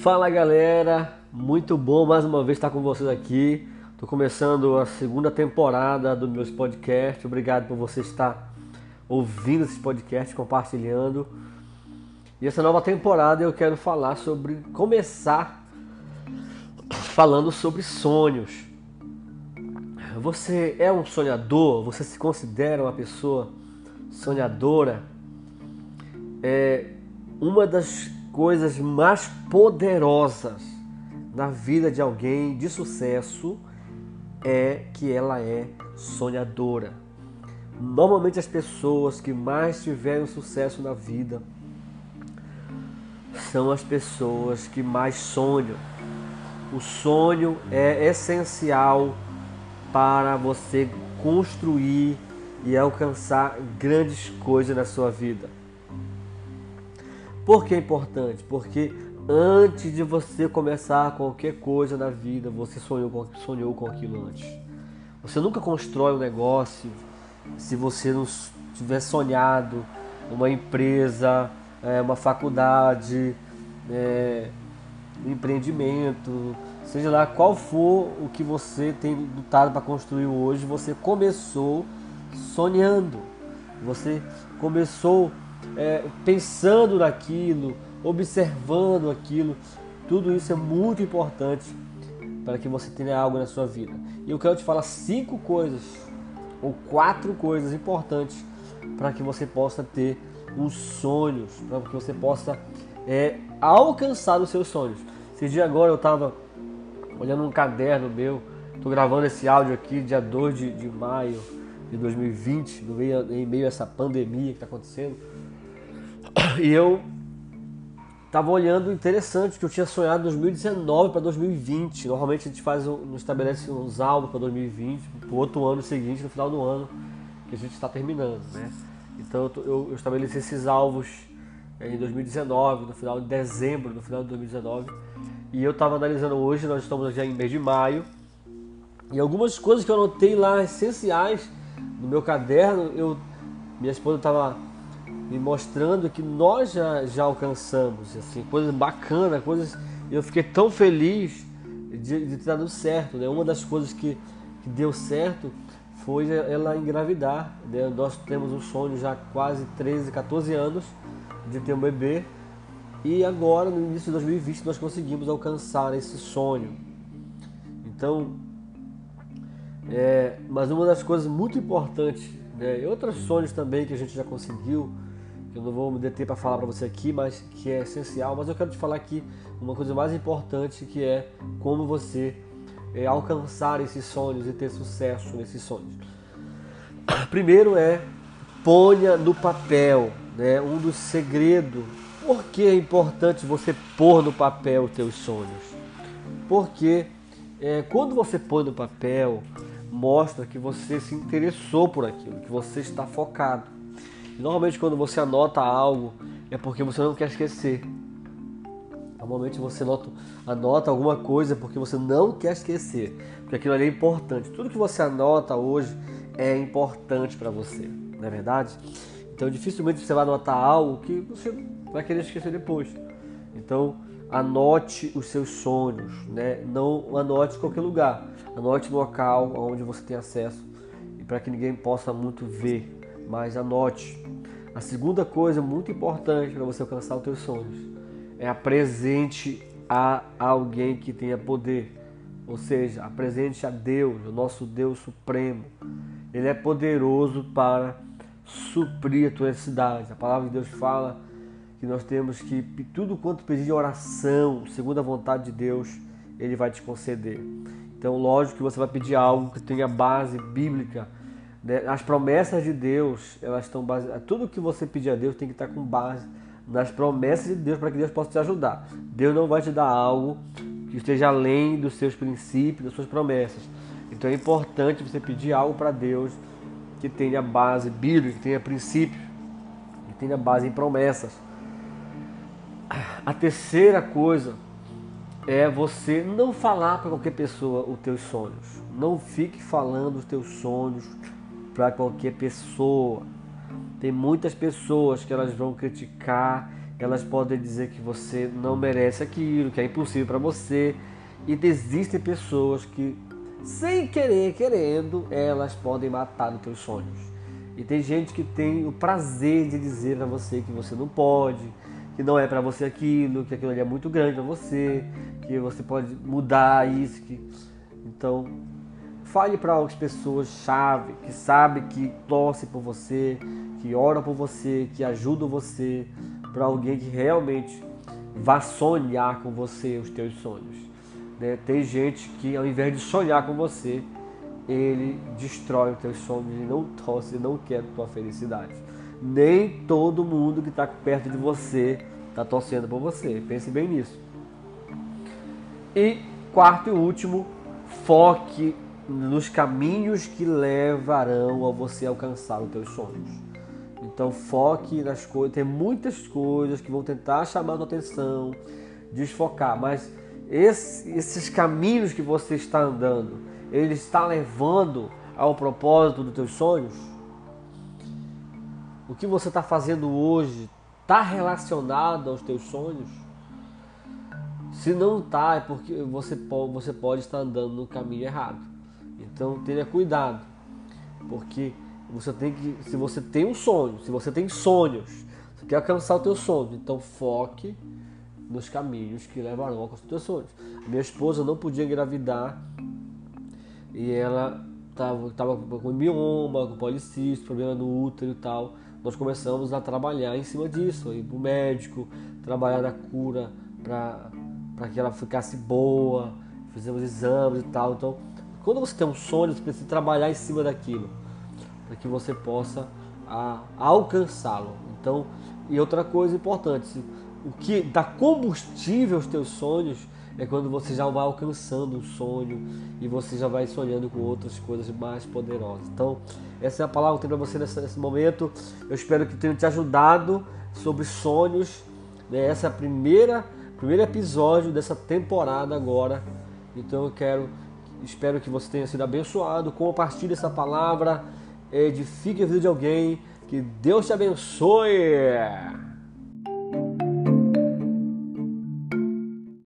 Fala galera, muito bom mais uma vez estar com vocês aqui. Estou começando a segunda temporada do meus podcasts. Obrigado por você estar ouvindo esse podcast, compartilhando. E essa nova temporada eu quero falar sobre começar falando sobre sonhos. Você é um sonhador? Você se considera uma pessoa sonhadora? É uma das coisas mais poderosas na vida de alguém de sucesso é que ela é sonhadora. Normalmente as pessoas que mais tiveram sucesso na vida são as pessoas que mais sonham. O sonho é essencial para você construir e alcançar grandes coisas na sua vida. Por que é importante? Porque antes de você começar qualquer coisa na vida, você sonhou com, sonhou com aquilo antes. Você nunca constrói um negócio se você não tiver sonhado uma empresa, é, uma faculdade, é, um empreendimento, seja lá qual for o que você tem lutado para construir hoje, você começou sonhando. Você começou é, pensando naquilo, observando aquilo. Tudo isso é muito importante para que você tenha algo na sua vida. E eu quero te falar cinco coisas ou quatro coisas importantes para que você possa ter uns sonhos, para que você possa é, alcançar os seus sonhos. Esse dia agora eu estava olhando um caderno meu, estou gravando esse áudio aqui dia 2 de, de maio de 2020, no meio, em meio a essa pandemia que está acontecendo. E eu tava olhando interessante que eu tinha sonhado 2019 para 2020. Normalmente a gente faz um, estabelece uns álbuns para 2020, para o outro ano seguinte, no final do ano que a gente está terminando, né? Então eu, eu, estabeleci esses alvos em 2019, no final de dezembro, no final de 2019. E eu estava analisando hoje, nós estamos já em mês de maio, e algumas coisas que eu anotei lá essenciais no meu caderno, eu minha esposa estava mostrando que nós já, já alcançamos, assim, coisas bacanas, coisas. Eu fiquei tão feliz de, de ter dado certo. Né? Uma das coisas que, que deu certo foi ela engravidar. Né? Nós temos um sonho já há quase 13, 14 anos de ter um bebê. E agora, no início de 2020, nós conseguimos alcançar esse sonho. Então, é, mas uma das coisas muito importantes, né, e outros sonhos também que a gente já conseguiu, eu não vou me deter para falar para você aqui, mas que é essencial. Mas eu quero te falar aqui uma coisa mais importante que é como você é, alcançar esses sonhos e ter sucesso nesses sonhos. Primeiro é ponha no papel, né? Um dos segredos. Por que é importante você pôr no papel os teus sonhos? Porque é, quando você põe no papel, mostra que você se interessou por aquilo, que você está focado. Normalmente quando você anota algo é porque você não quer esquecer. Normalmente você anota, anota alguma coisa porque você não quer esquecer, porque aquilo ali é importante. Tudo que você anota hoje é importante para você, não é verdade? Então dificilmente você vai anotar algo que você vai querer esquecer depois. Então anote os seus sonhos, né? Não anote em qualquer lugar. Anote no local onde você tem acesso e para que ninguém possa muito ver mas anote. A segunda coisa muito importante para você alcançar os teus sonhos é apresente a alguém que tenha poder. Ou seja, apresente a Deus, o nosso Deus supremo. Ele é poderoso para suprir a tua necessidade. A palavra de Deus fala que nós temos que tudo quanto pedir de oração, segundo a vontade de Deus, ele vai te conceder. Então, lógico que você vai pedir algo que tenha base bíblica? As promessas de Deus, elas estão baseadas. Tudo que você pedir a Deus tem que estar com base nas promessas de Deus para que Deus possa te ajudar. Deus não vai te dar algo que esteja além dos seus princípios, das suas promessas. Então é importante você pedir algo para Deus que tenha base bíblica, que tenha princípios, que tenha base em promessas. A terceira coisa é você não falar para qualquer pessoa os teus sonhos. Não fique falando os teus sonhos para qualquer pessoa. Tem muitas pessoas que elas vão criticar elas podem dizer que você não merece aquilo, que é impossível para você. E existem pessoas que, sem querer, querendo, elas podem matar os teus sonhos. E tem gente que tem o prazer de dizer para você que você não pode, que não é para você aquilo, que aquilo ali é muito grande para você, que você pode mudar isso. Que... Então, fale para as pessoas chave que sabe que torce por você, que ora por você, que ajudam você, para alguém que realmente vá sonhar com você os teus sonhos. Né? Tem gente que ao invés de sonhar com você, ele destrói os teus sonhos e não torce, não quer a tua felicidade. Nem todo mundo que está perto de você está torcendo por você. Pense bem nisso. E quarto e último, foque nos caminhos que levarão a você alcançar os teus sonhos. Então foque nas coisas. Tem muitas coisas que vão tentar chamar a sua atenção, desfocar, mas esse, esses caminhos que você está andando, ele está levando ao propósito dos teus sonhos? O que você está fazendo hoje está relacionado aos teus sonhos? Se não está, é porque você você pode estar andando no caminho errado. Então tenha cuidado, porque você tem que, se você tem um sonho, se você tem sonhos, você quer alcançar o teu sonho, então foque nos caminhos que levarão ao alcançar os teus sonhos. Minha esposa não podia engravidar e ela estava tava com mioma, com policisto, problema no útero e tal. Nós começamos a trabalhar em cima disso, ir para o médico, trabalhar na cura para que ela ficasse boa, fizemos exames e tal. Então, quando você tem um sonho, você precisa trabalhar em cima daquilo para que você possa alcançá-lo. Então, e outra coisa importante, o que dá combustível aos teus sonhos é quando você já vai alcançando um sonho e você já vai sonhando com outras coisas mais poderosas. Então, essa é a palavra que eu tenho para você nesse, nesse, momento. Eu espero que tenha te ajudado sobre sonhos. Né? Essa é a primeira primeiro episódio dessa temporada agora. Então eu quero, espero que você tenha sido abençoado. Compartilhe essa palavra edifique a vida de alguém. Que Deus te abençoe.